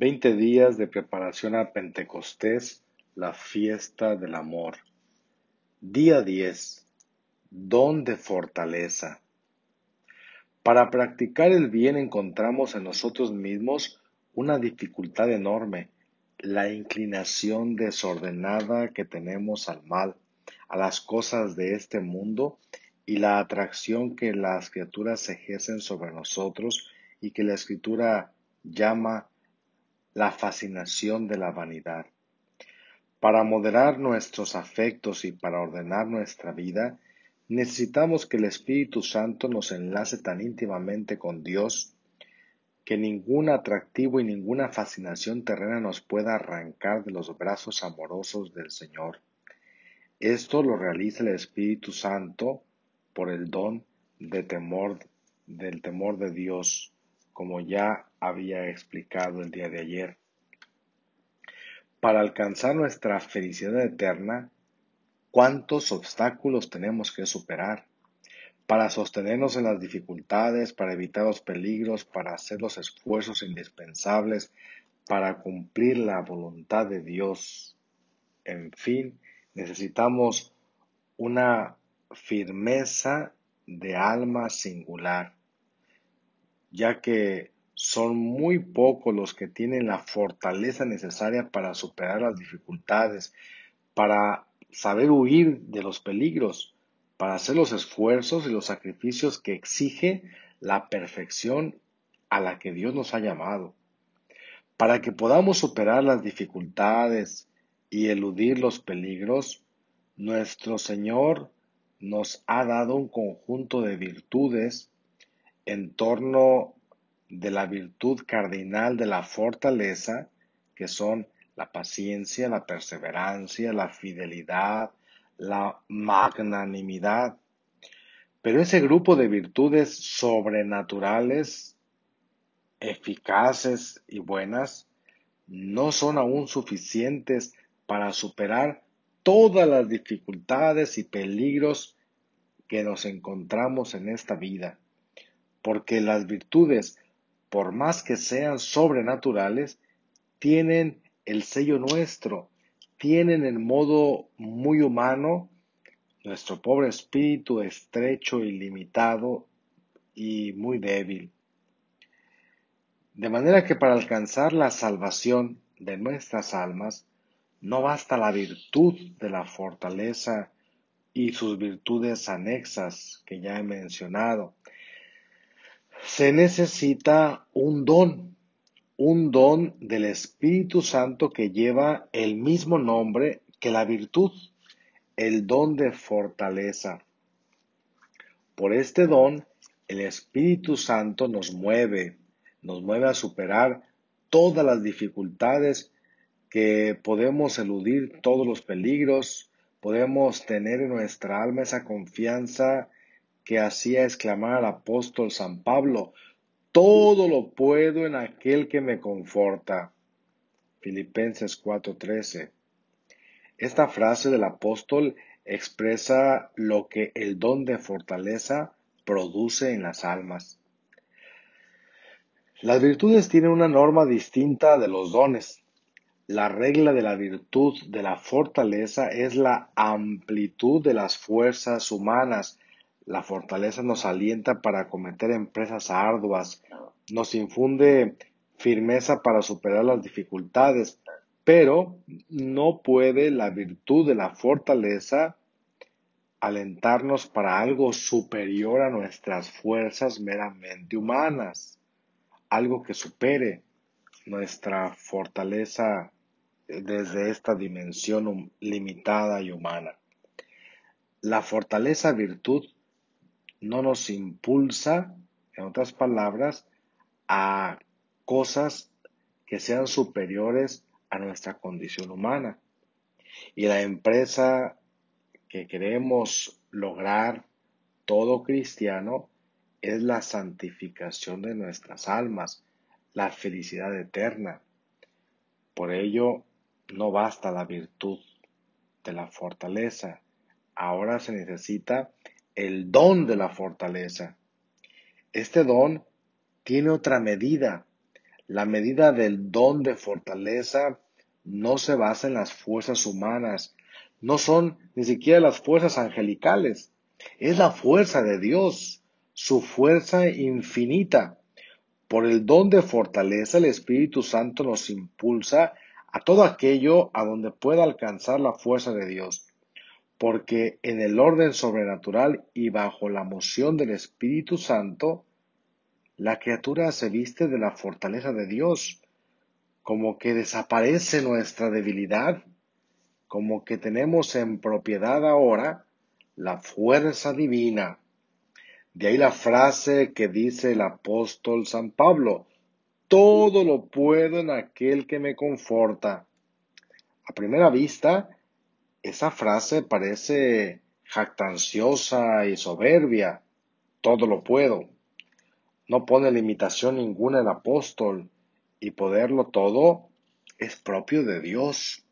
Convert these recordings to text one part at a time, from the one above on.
Veinte días de preparación a Pentecostés, la fiesta del amor. Día 10. Don de fortaleza. Para practicar el bien encontramos en nosotros mismos una dificultad enorme, la inclinación desordenada que tenemos al mal, a las cosas de este mundo y la atracción que las criaturas ejercen sobre nosotros y que la escritura llama la fascinación de la vanidad. Para moderar nuestros afectos y para ordenar nuestra vida, necesitamos que el Espíritu Santo nos enlace tan íntimamente con Dios que ningún atractivo y ninguna fascinación terrena nos pueda arrancar de los brazos amorosos del Señor. Esto lo realiza el Espíritu Santo por el don de temor, del temor de Dios como ya había explicado el día de ayer. Para alcanzar nuestra felicidad eterna, ¿cuántos obstáculos tenemos que superar? Para sostenernos en las dificultades, para evitar los peligros, para hacer los esfuerzos indispensables, para cumplir la voluntad de Dios. En fin, necesitamos una firmeza de alma singular ya que son muy pocos los que tienen la fortaleza necesaria para superar las dificultades, para saber huir de los peligros, para hacer los esfuerzos y los sacrificios que exige la perfección a la que Dios nos ha llamado. Para que podamos superar las dificultades y eludir los peligros, nuestro Señor nos ha dado un conjunto de virtudes en torno de la virtud cardinal de la fortaleza, que son la paciencia, la perseverancia, la fidelidad, la magnanimidad. Pero ese grupo de virtudes sobrenaturales, eficaces y buenas, no son aún suficientes para superar todas las dificultades y peligros que nos encontramos en esta vida porque las virtudes, por más que sean sobrenaturales, tienen el sello nuestro, tienen el modo muy humano, nuestro pobre espíritu estrecho y limitado y muy débil. De manera que para alcanzar la salvación de nuestras almas, no basta la virtud de la fortaleza y sus virtudes anexas que ya he mencionado, se necesita un don, un don del Espíritu Santo que lleva el mismo nombre que la virtud, el don de fortaleza. Por este don, el Espíritu Santo nos mueve, nos mueve a superar todas las dificultades que podemos eludir todos los peligros, podemos tener en nuestra alma esa confianza que hacía exclamar al apóstol San Pablo, todo lo puedo en aquel que me conforta. Filipenses 4:13. Esta frase del apóstol expresa lo que el don de fortaleza produce en las almas. Las virtudes tienen una norma distinta de los dones. La regla de la virtud de la fortaleza es la amplitud de las fuerzas humanas la fortaleza nos alienta para acometer empresas arduas, nos infunde firmeza para superar las dificultades, pero no puede la virtud de la fortaleza alentarnos para algo superior a nuestras fuerzas meramente humanas, algo que supere nuestra fortaleza desde esta dimensión limitada y humana. La fortaleza virtud no nos impulsa, en otras palabras, a cosas que sean superiores a nuestra condición humana. Y la empresa que queremos lograr todo cristiano es la santificación de nuestras almas, la felicidad eterna. Por ello, no basta la virtud de la fortaleza. Ahora se necesita el don de la fortaleza. Este don tiene otra medida, La medida del don de fortaleza no se basa en las fuerzas humanas, no son ni siquiera las fuerzas angelicales, es la fuerza de Dios, su fuerza infinita. Por el don de fortaleza, el Espíritu Santo nos impulsa a todo aquello a donde pueda alcanzar la fuerza de Dios porque en el orden sobrenatural y bajo la moción del Espíritu Santo, la criatura se viste de la fortaleza de Dios, como que desaparece nuestra debilidad, como que tenemos en propiedad ahora la fuerza divina. De ahí la frase que dice el apóstol San Pablo, todo lo puedo en aquel que me conforta. A primera vista, esa frase parece jactanciosa y soberbia. Todo lo puedo. No pone limitación ninguna el apóstol y poderlo todo es propio de Dios.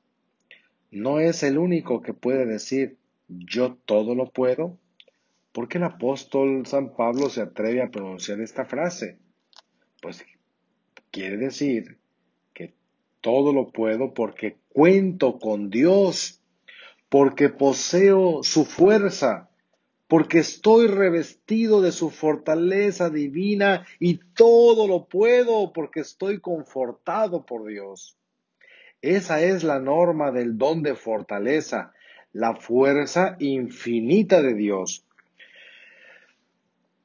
No es el único que puede decir yo todo lo puedo. ¿Por qué el apóstol San Pablo se atreve a pronunciar esta frase? Pues quiere decir que todo lo puedo porque cuento con Dios porque poseo su fuerza, porque estoy revestido de su fortaleza divina y todo lo puedo porque estoy confortado por Dios. Esa es la norma del don de fortaleza, la fuerza infinita de Dios.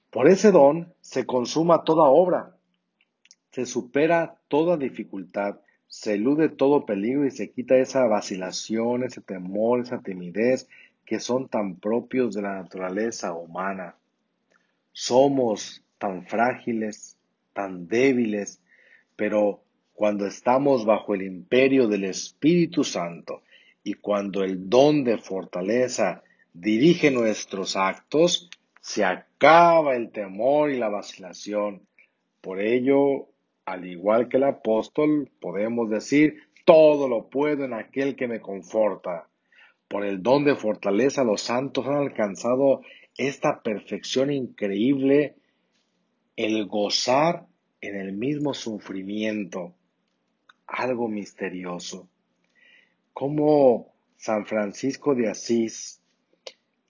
Por ese don se consuma toda obra, se supera toda dificultad, se elude todo peligro y se quita esa vacilación, ese temor, esa timidez que son tan propios de la naturaleza humana. Somos tan frágiles, tan débiles, pero cuando estamos bajo el imperio del Espíritu Santo y cuando el don de fortaleza dirige nuestros actos, se acaba el temor y la vacilación. Por ello, al igual que el apóstol, podemos decir, todo lo puedo en aquel que me conforta. Por el don de fortaleza los santos han alcanzado esta perfección increíble, el gozar en el mismo sufrimiento, algo misterioso. Como San Francisco de Asís,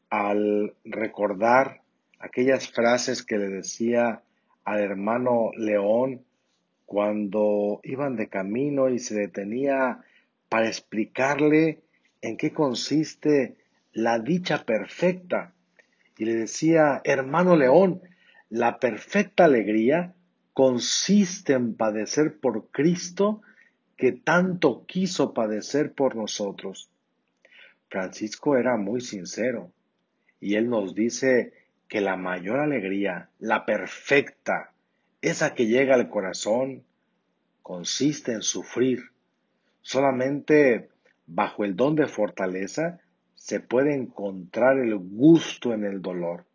al recordar aquellas frases que le decía al hermano León cuando iban de camino y se detenía para explicarle en qué consiste la dicha perfecta. Y le decía, hermano León, la perfecta alegría consiste en padecer por Cristo que tanto quiso padecer por nosotros. Francisco era muy sincero y él nos dice que la mayor alegría, la perfecta, esa que llega al corazón, consiste en sufrir. Solamente bajo el don de fortaleza se puede encontrar el gusto en el dolor.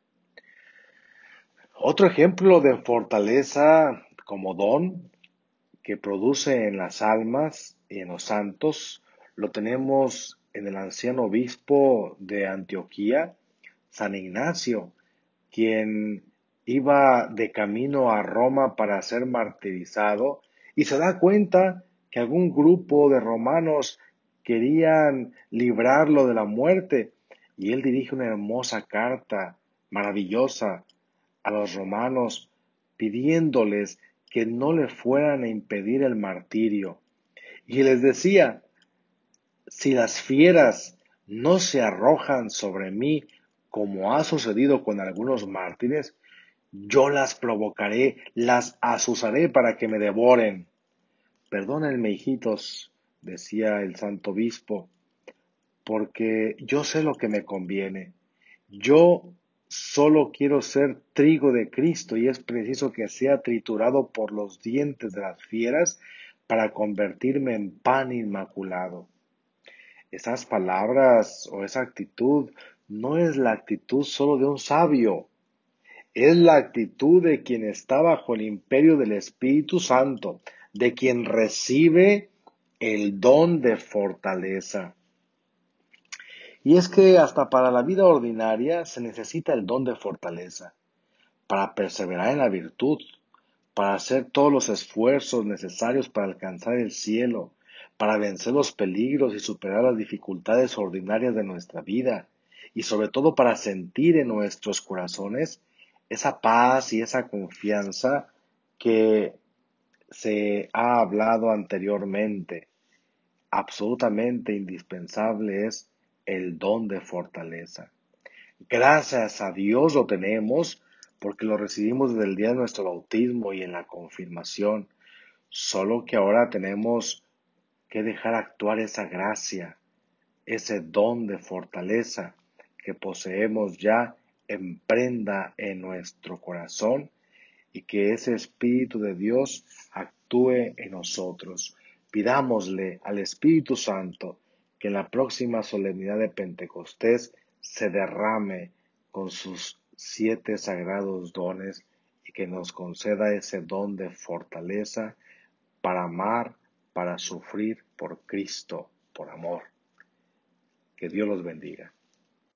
Otro ejemplo de fortaleza como don que produce en las almas y en los santos lo tenemos en el anciano obispo de Antioquía, San Ignacio, quien iba de camino a Roma para ser martirizado y se da cuenta que algún grupo de romanos querían librarlo de la muerte y él dirige una hermosa carta maravillosa a los romanos pidiéndoles que no le fueran a impedir el martirio. Y les decía, si las fieras no se arrojan sobre mí como ha sucedido con algunos mártires, yo las provocaré, las azuzaré para que me devoren. Perdónenme, hijitos, decía el santo obispo, porque yo sé lo que me conviene. Yo solo quiero ser trigo de Cristo y es preciso que sea triturado por los dientes de las fieras para convertirme en pan inmaculado. Esas palabras o esa actitud no es la actitud solo de un sabio, es la actitud de quien está bajo el imperio del Espíritu Santo, de quien recibe el don de fortaleza. Y es que hasta para la vida ordinaria se necesita el don de fortaleza, para perseverar en la virtud, para hacer todos los esfuerzos necesarios para alcanzar el cielo, para vencer los peligros y superar las dificultades ordinarias de nuestra vida, y sobre todo para sentir en nuestros corazones esa paz y esa confianza que se ha hablado anteriormente. Absolutamente indispensable es el don de fortaleza. Gracias a Dios lo tenemos porque lo recibimos desde el día de nuestro bautismo y en la confirmación. Solo que ahora tenemos que dejar actuar esa gracia, ese don de fortaleza que poseemos ya emprenda en nuestro corazón y que ese Espíritu de Dios actúe en nosotros. Pidámosle al Espíritu Santo que en la próxima solemnidad de Pentecostés se derrame con sus siete sagrados dones y que nos conceda ese don de fortaleza para amar, para sufrir por Cristo, por amor. Que Dios los bendiga.